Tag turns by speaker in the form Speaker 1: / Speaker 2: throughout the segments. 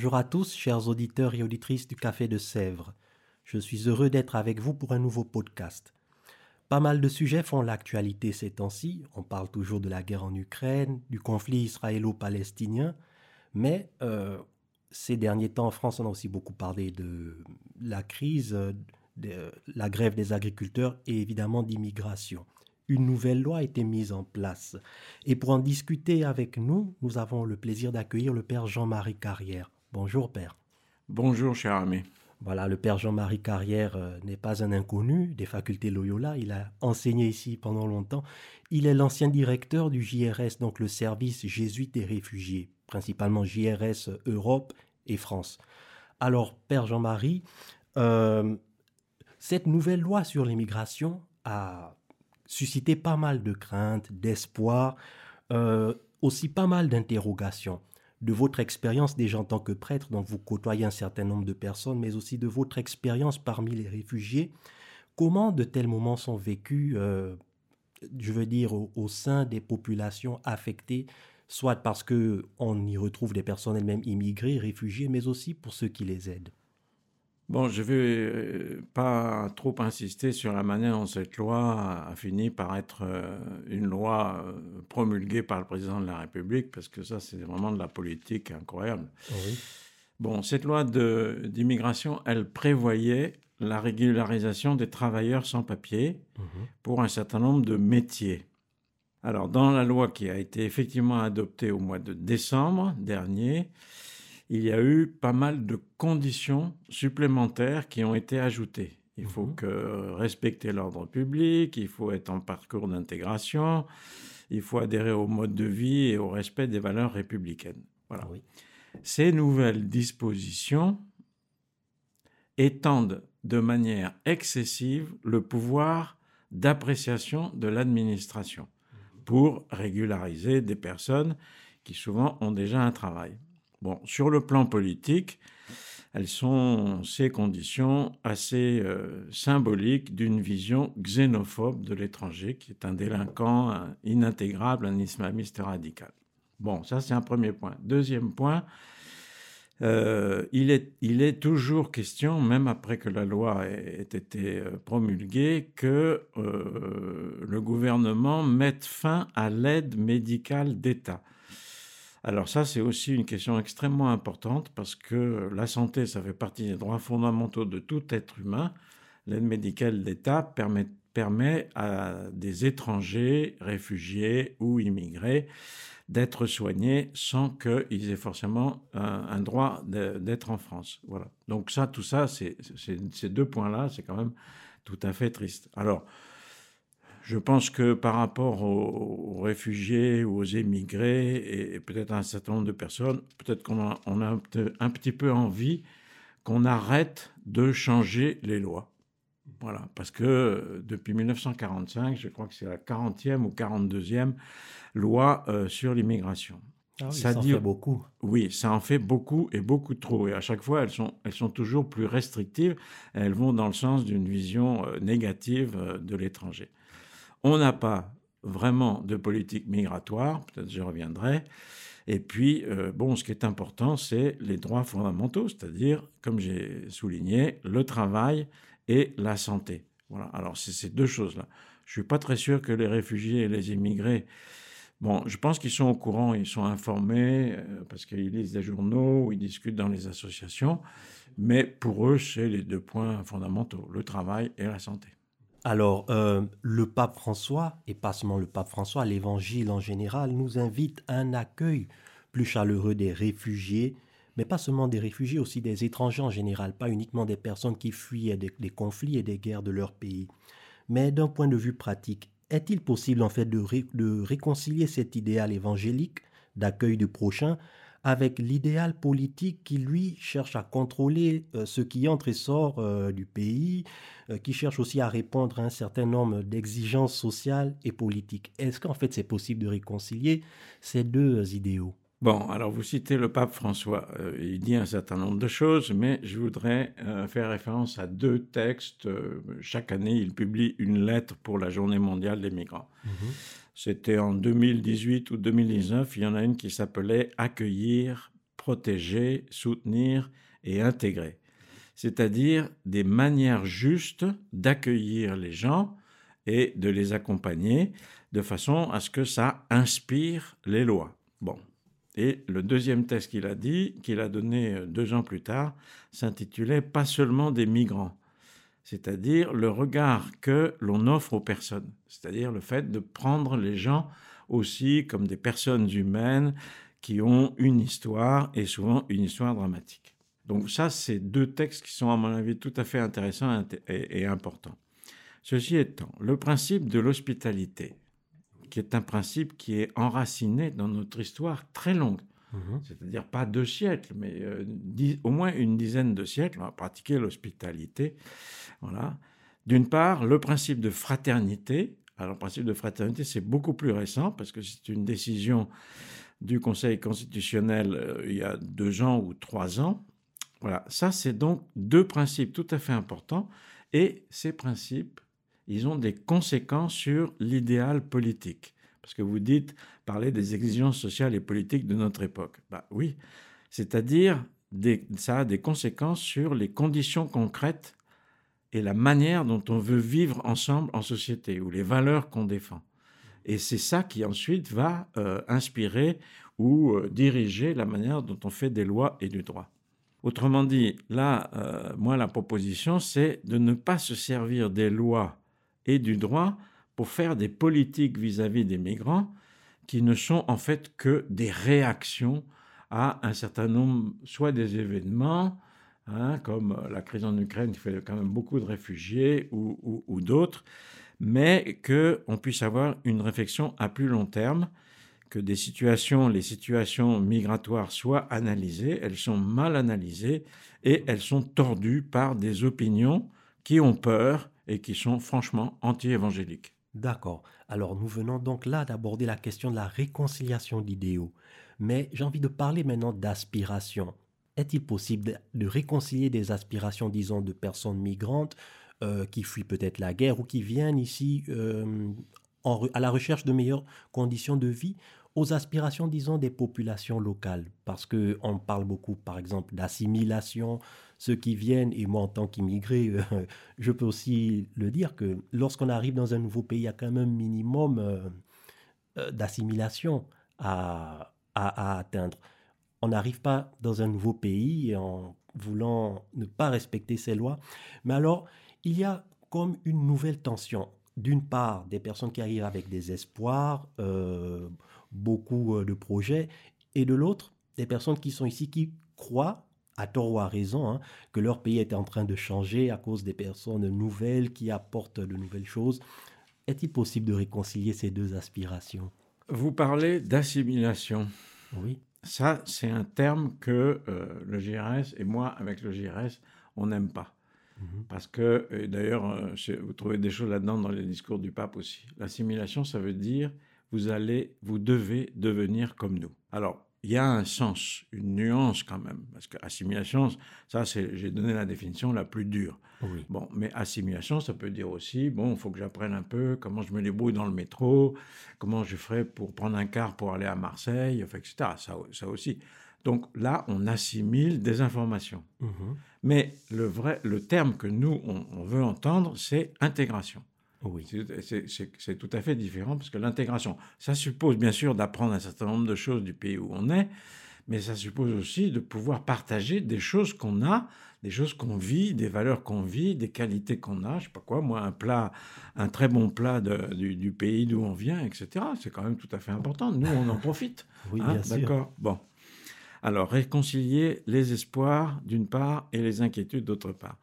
Speaker 1: Bonjour à tous, chers auditeurs et auditrices du Café de Sèvres. Je suis heureux d'être avec vous pour un nouveau podcast. Pas mal de sujets font l'actualité ces temps-ci. On parle toujours de la guerre en Ukraine, du conflit israélo-palestinien, mais euh, ces derniers temps en France, on a aussi beaucoup parlé de la crise, de la grève des agriculteurs et évidemment d'immigration. Une nouvelle loi a été mise en place. Et pour en discuter avec nous, nous avons le plaisir d'accueillir le Père Jean-Marie Carrière. Bonjour Père.
Speaker 2: Bonjour cher ami.
Speaker 1: Voilà, le Père Jean-Marie Carrière euh, n'est pas un inconnu des facultés Loyola. Il a enseigné ici pendant longtemps. Il est l'ancien directeur du JRS, donc le service jésuite des réfugiés, principalement JRS Europe et France. Alors, Père Jean-Marie, euh, cette nouvelle loi sur l'immigration a suscité pas mal de craintes, d'espoir, euh, aussi pas mal d'interrogations de votre expérience déjà en tant que prêtre, dont vous côtoyez un certain nombre de personnes, mais aussi de votre expérience parmi les réfugiés. Comment de tels moments sont vécus, euh, je veux dire, au, sein des populations affectées, soit parce qu'on y retrouve des personnes elles-mêmes immigrées, réfugiées, mais aussi pour ceux qui les aident?
Speaker 2: Bon, je ne vais euh, pas trop insister sur la manière dont cette loi a fini par être euh, une loi euh, promulguée par le président de la République, parce que ça, c'est vraiment de la politique incroyable. Bon, cette loi d'immigration, elle prévoyait la régularisation des travailleurs sans papier mhm. pour un certain nombre de métiers. Alors, dans la loi qui a été effectivement adoptée au mois de décembre dernier, il y a eu pas mal de conditions supplémentaires qui ont été ajoutées. Il faut mhm. que respecter l'ordre public, il faut être en parcours d'intégration, il faut adhérer au mode de vie et au respect des valeurs républicaines. Voilà. Ces nouvelles dispositions étendent de manière excessive le pouvoir d'appréciation de l'administration mhm. pour régulariser des personnes qui souvent ont déjà un travail. Bon, sur le plan politique, elles sont ces conditions assez euh, symboliques d'une vision xénophobe de l'étranger, qui est un délinquant inintégrable, un islamiste radical. Bon, ça c'est un premier point. Deuxième point, euh, il, est, toujours question, même après que la loi ait, été euh, promulguée, que le gouvernement mette fin à l'aide médicale d'État. Alors ça, c'est aussi une question extrêmement importante parce que la santé, ça fait partie des droits fondamentaux de tout être humain. L'aide médicale d'État permet, à des étrangers, réfugiés ou immigrés d'être soignés sans qu'ils aient forcément un, droit d'être en France. Voilà. Donc ça, tout ça, ces deux points-là, c'est quand même tout à fait triste. Alors, je pense que par rapport aux, réfugiés ou aux émigrés et, peut-être à un certain nombre de personnes, peut-être qu'on a, on a un, petit peu envie qu'on arrête de changer les lois. Voilà, parce que depuis 1945, je crois que c'est la 40e ou 42e loi euh, sur l'immigration.
Speaker 1: Ah ça, en fait beaucoup.
Speaker 2: Oui, ça en fait beaucoup et beaucoup trop. Et à chaque fois, elles sont, elles sont toujours plus restrictives. Elles vont dans le sens d'une vision euh, négative euh, de l'étranger. On n'a pas vraiment de politique migratoire, peut-être je reviendrai. Et puis, euh, bon, ce qui est important, c'est les droits fondamentaux, c'est-à-dire, comme j'ai souligné, le travail et la santé. Voilà, alors c'est ces deux choses-là. Je suis pas très sûr que les réfugiés et les immigrés, bon, je pense qu'ils sont au courant, ils sont informés, euh, parce qu'ils lisent des journaux, ils discutent dans les associations, mais pour eux, c'est les deux points fondamentaux, le travail et la santé.
Speaker 1: Alors, euh, le pape François, et pas seulement le pape François, l'Évangile en général, nous invite à un accueil plus chaleureux des réfugiés, mais pas seulement des réfugiés, aussi des étrangers en général, pas uniquement des personnes qui fuient des, conflits et des guerres de leur pays. Mais d'un point de vue pratique, est-il possible en fait de, de réconcilier cet idéal évangélique d'accueil du prochain, avec l'idéal politique qui, lui, cherche à contrôler euh, ce qui entre et sort euh, du pays, euh, qui cherche aussi à répondre à un certain nombre d'exigences sociales et politiques. Est-ce qu'en fait c'est possible de réconcilier ces deux idéaux?
Speaker 2: Bon, alors vous citez le pape François. il dit un certain nombre de choses, mais je voudrais faire référence à deux textes. chaque année, il publie une lettre pour la Journée mondiale des migrants. Mmh c'était en 2018 ou 2019, il y en a une qui s'appelait Accueillir, protéger, soutenir et intégrer. C'est-à-dire des manières justes d'accueillir les gens et de les accompagner de façon à ce que ça inspire les lois. Bon. Et le deuxième texte qu'il a dit, qu'il a donné deux ans plus tard, s'intitulait Pas seulement des migrants c'est-à-dire le regard que l'on offre aux personnes, c'est-à-dire le fait de prendre les gens aussi comme des personnes humaines qui ont une histoire et souvent une histoire dramatique. Donc ça, c'est deux textes qui sont à mon avis tout à fait intéressants et, importants. Ceci étant, le principe de l'hospitalité, qui est un principe qui est enraciné dans notre histoire très longue, Mhm. C'est-à-dire pas deux siècles, mais euh, au moins une dizaine de siècles, on a pratiqué l'hospitalité. Voilà. D'une part, le principe de fraternité. Alors, le principe de fraternité, c'est beaucoup plus récent parce que c'est une décision du Conseil constitutionnel euh, il y a deux ans ou trois ans. Voilà, ça, c'est donc deux principes tout à fait importants. Et ces principes, ils ont des conséquences sur l'idéal politique. Parce que vous dites, parler des exigences sociales et politiques de notre époque. Bah oui, c'est-à-dire ça a des conséquences sur les conditions concrètes et la manière dont on veut vivre ensemble en société, ou les valeurs qu'on défend. Et c'est ça qui ensuite va euh, inspirer ou euh, diriger la manière dont on fait des lois et du droit. Autrement dit, là, euh, moi, la proposition, c'est de ne pas se servir des lois et du droit faire des politiques vis-à-vis des migrants qui ne sont en fait que des réactions à un certain nombre, soit des événements, hein, comme la crise en Ukraine qui fait quand même beaucoup de réfugiés ou, ou d'autres, mais qu'on puisse avoir une réflexion à plus long terme, que des situations, les situations migratoires soient analysées, elles sont mal analysées et elles sont tordues par des opinions qui ont peur et qui sont franchement anti-évangéliques.
Speaker 1: D'accord. Alors nous venons donc là d'aborder la question de la réconciliation d'idéaux. Mais j'ai envie de parler maintenant d'aspiration. Est-il possible de réconcilier des aspirations, disons, de personnes migrantes euh, qui fuient peut-être la guerre ou qui viennent ici euh, à la recherche de meilleures conditions de vie aux aspirations, disons, des populations locales Parce qu'on parle beaucoup, par exemple, d'assimilation, ceux qui viennent, et moi en tant qu'immigré, euh, je peux aussi le dire que lorsqu'on arrive dans un nouveau pays, il y a quand même un minimum euh, euh, d'assimilation à, atteindre. On n'arrive pas dans un nouveau pays en voulant ne pas respecter ses lois. Mais alors, il y a comme une nouvelle tension. D'une part, des personnes qui arrivent avec des espoirs, beaucoup de projets, et de l'autre, des personnes qui sont ici qui croient à tort ou à raison, hein, que leur pays est en train de changer à cause des personnes nouvelles qui apportent de nouvelles choses. Est-il possible de réconcilier ces deux aspirations?
Speaker 2: Vous parlez d'assimilation.
Speaker 1: Oui.
Speaker 2: Ça, c'est un terme que euh, le GRS et moi, avec le GRS, on n'aime pas. Mhm. Parce que, d'ailleurs, euh, vous trouvez des choses là-dedans dans les discours du pape aussi. L'assimilation, ça veut dire vous allez, vous devez devenir comme nous. Alors, il y a un sens, une nuance quand même, parce que assimilation, ça, c'est, j'ai donné la définition la plus dure. Bon, mais assimilation, ça peut dire aussi, bon, il faut que j'apprenne un peu comment je me débrouille dans le métro, comment je ferai pour prendre un car pour aller à Marseille, etc. Ça, ça aussi. Donc là, on assimile des informations. Mhm. Mais le vrai, le terme que nous on veut entendre, c'est intégration.
Speaker 1: Oui.
Speaker 2: C'est tout à fait différent parce que l'intégration, ça suppose bien sûr d'apprendre un certain nombre de choses du pays où on est, mais ça suppose aussi de pouvoir partager des choses qu'on a, des choses qu'on vit, des valeurs qu'on vit, des qualités qu'on a. Je sais pas quoi, moi, un plat, un très bon plat du, pays d'où on vient, etc. C'est quand même tout à fait important. Nous, on en profite.
Speaker 1: oui, hein, bien sûr.
Speaker 2: D'accord? Bon. Alors, réconcilier les espoirs d'une part et les inquiétudes d'autre part.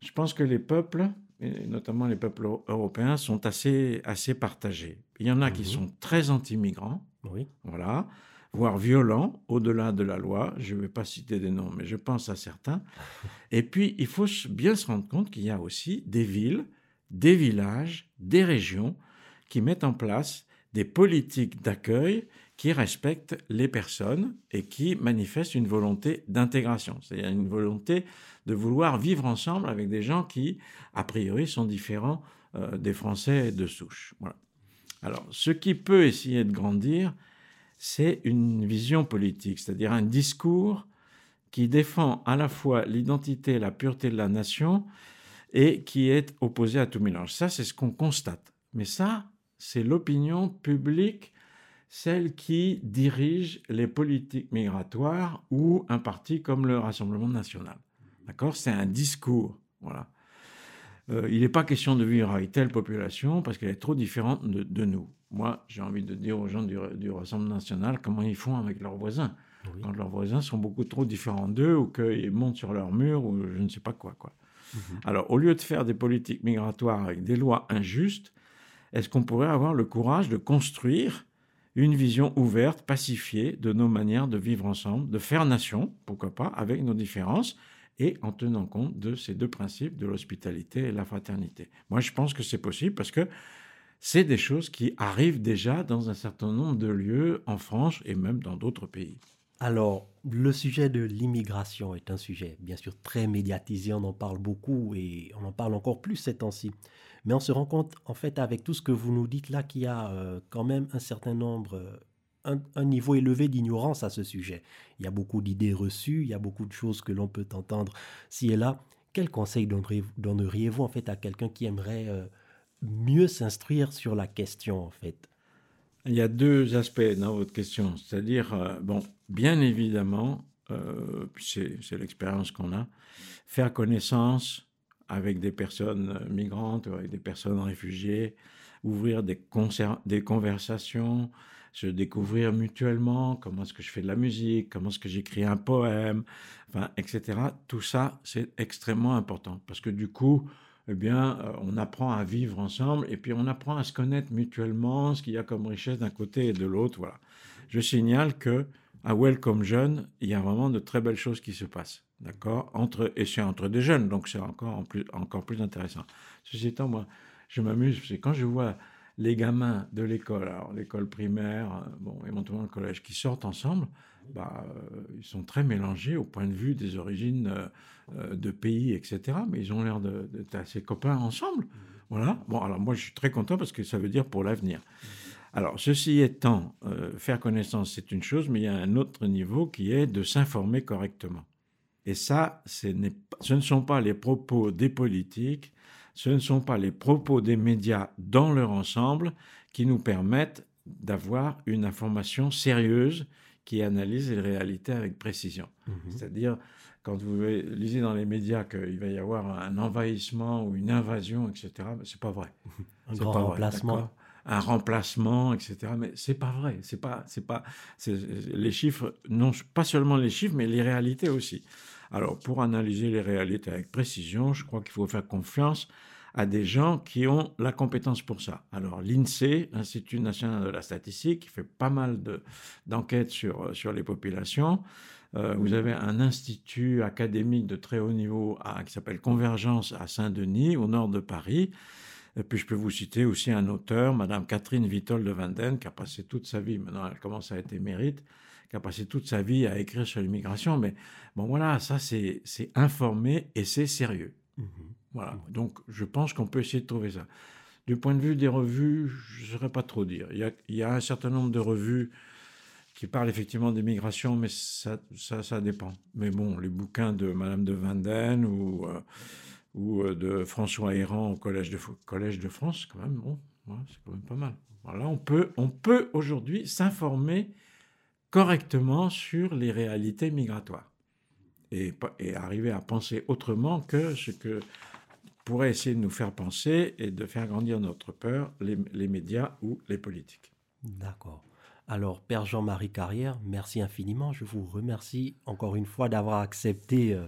Speaker 2: Je pense que les peuples et notamment les peuples européens, sont assez, assez partagés. Il y en a qui mhm. sont très anti-migrants,
Speaker 1: oui.
Speaker 2: voilà, voire violents, au-delà de la loi. Je ne vais pas citer des noms, mais je pense à certains. Et puis, il faut bien se rendre compte qu'il y a aussi des villes, des villages, des régions qui mettent en place des politiques d'accueil qui respectent les personnes et qui manifestent une volonté d'intégration, c'est-à-dire une volonté de vouloir vivre ensemble avec des gens qui, a priori, sont différents euh, des Français de souche. Alors, ce qui peut essayer de grandir, c'est une vision politique, c'est-à-dire un discours qui défend à la fois l'identité et la pureté de la nation et qui est opposé à tout mélange. Ça, c'est ce qu'on constate. Mais ça, c'est l'opinion publique, celle qui dirige les politiques migratoires ou un parti comme le Rassemblement national. D'accord? C'est un discours. Voilà. Euh, il n'est pas question de vivre avec telle population parce qu'elle est trop différente de, nous. Moi, j'ai envie de dire aux gens du, Rassemblement national comment ils font avec leurs voisins. Quand leurs voisins sont beaucoup trop différents d'eux ou qu'ils montent sur leur mur ou je ne sais pas quoi. quoi. Mhm. Alors, au lieu de faire des politiques migratoires avec des lois injustes, est-ce qu'on pourrait avoir le courage de construire une vision ouverte, pacifiée de nos manières de vivre ensemble, de faire nation, pourquoi pas, avec nos différences, et en tenant compte de ces deux principes de l'hospitalité et la fraternité. Moi, je pense que c'est possible parce que c'est des choses qui arrivent déjà dans un certain nombre de lieux en France et même dans d'autres pays.
Speaker 1: Alors, le sujet de l'immigration est un sujet bien sûr très médiatisé, on en parle beaucoup et on en parle encore plus ces temps-ci. Mais on se rend compte, en fait, avec tout ce que vous nous dites là, qu'il y a euh, quand même un certain nombre, euh, un, niveau élevé d'ignorance à ce sujet. Il y a beaucoup d'idées reçues, il y a beaucoup de choses que l'on peut entendre ci et là. Quel conseil donneriez-vous en fait à quelqu'un qui aimerait euh, mieux s'instruire sur la question en fait?
Speaker 2: Il y a deux aspects dans votre question. C'est-à-dire, bon, bien évidemment, c'est l'expérience qu'on a, faire connaissance avec des personnes migrantes, avec des personnes réfugiées, ouvrir des, des conversations, se découvrir mutuellement, comment est-ce que je fais de la musique, comment est-ce que j'écris un poème, enfin, etc. Tout ça, c'est extrêmement important parce que du coup, eh bien, euh, on apprend à vivre ensemble et puis on apprend à se connaître mutuellement, ce qu'il y a comme richesse d'un côté et de l'autre. Voilà. Je signale que à Welcome Jeune, il y a vraiment de très belles choses qui se passent. D'accord? Entre, Et c'est entre des jeunes, donc c'est encore, plus, encore plus intéressant. Ceci étant, moi, je m'amuse, c'est quand je vois les gamins de l'école, alors l'école primaire, euh, bon, éventuellement le collège, qui sortent ensemble, bah, euh, ils sont très mélangés au point de vue des origines euh, de pays, etc. Mais ils ont l'air d'être assez copains ensemble. Voilà. Bon, alors moi, je suis très content parce que ça veut dire pour l'avenir. Alors, ceci étant, faire connaissance, c'est une chose, mais il y a un autre niveau qui est de s'informer correctement. Et ça, ce, ce ne sont pas les propos des politiques, ce ne sont pas les propos des médias dans leur ensemble qui nous permettent d'avoir une information sérieuse qui analyse les réalités avec précision. Mhm. C'est-à-dire, quand vous lisez dans les médias qu'il va y avoir un envahissement ou une invasion, etc., c'est pas vrai.
Speaker 1: Un grand remplacement.
Speaker 2: Un remplacement, etc. Mais c'est pas vrai. C'est pas, c'est pas, les chiffres, non pas seulement les chiffres, mais les réalités aussi. Alors, pour analyser les réalités avec précision, je crois qu'il faut faire confiance à des gens qui ont la compétence pour ça. Alors, l'INSEE, l'Institut national de la statistique, qui fait pas mal d'enquêtes sur, sur les populations. Euh, vous avez un institut académique de très haut niveau qui s'appelle Convergence à Saint-Denis, au nord de Paris. Et puis je peux vous citer aussi un auteur, Madame Catherine Vitol de Vanden, qui a passé toute sa vie, maintenant elle commence à être émérite, qui a passé toute sa vie à écrire sur l'immigration. Mais bon, voilà, ça, c'est informé et c'est sérieux. Mmh voilà. Donc, je pense qu'on peut essayer de trouver ça. Du point de vue des revues, je ne saurais pas trop dire. Il y, a, il y, a, un certain nombre de revues qui parlent effectivement d'immigration, mais ça, ça, ça, dépend. Mais bon, les bouquins de Madame de Vanden ou, euh, ou euh, de François Héran au Collège de, France, quand même, bon, c'est quand même pas mal. Voilà, on peut, on peut aujourd'hui s'informer correctement sur les réalités migratoires et, arriver à penser autrement que ce que pourrait essayer de nous faire penser et de faire grandir notre peur les, médias ou les politiques.
Speaker 1: D'accord. Alors, Père Jean-Marie Carrière, merci infiniment. Je vous remercie encore une fois d'avoir accepté euh,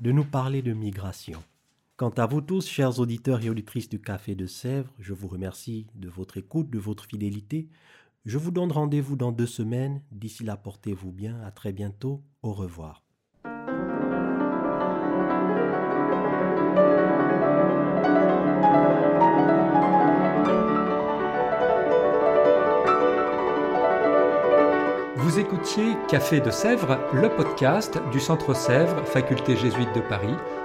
Speaker 1: de nous parler de migration. Quant à vous tous, chers auditeurs et auditrices du Café de Sèvres, je vous remercie de votre écoute, de votre fidélité. Je vous donne rendez-vous dans deux semaines. D'ici là, portez-vous bien. À très bientôt. Au revoir.
Speaker 3: Vous écoutiez Café de Sèvres, le podcast du Centre Sèvres, Faculté jésuite de Paris,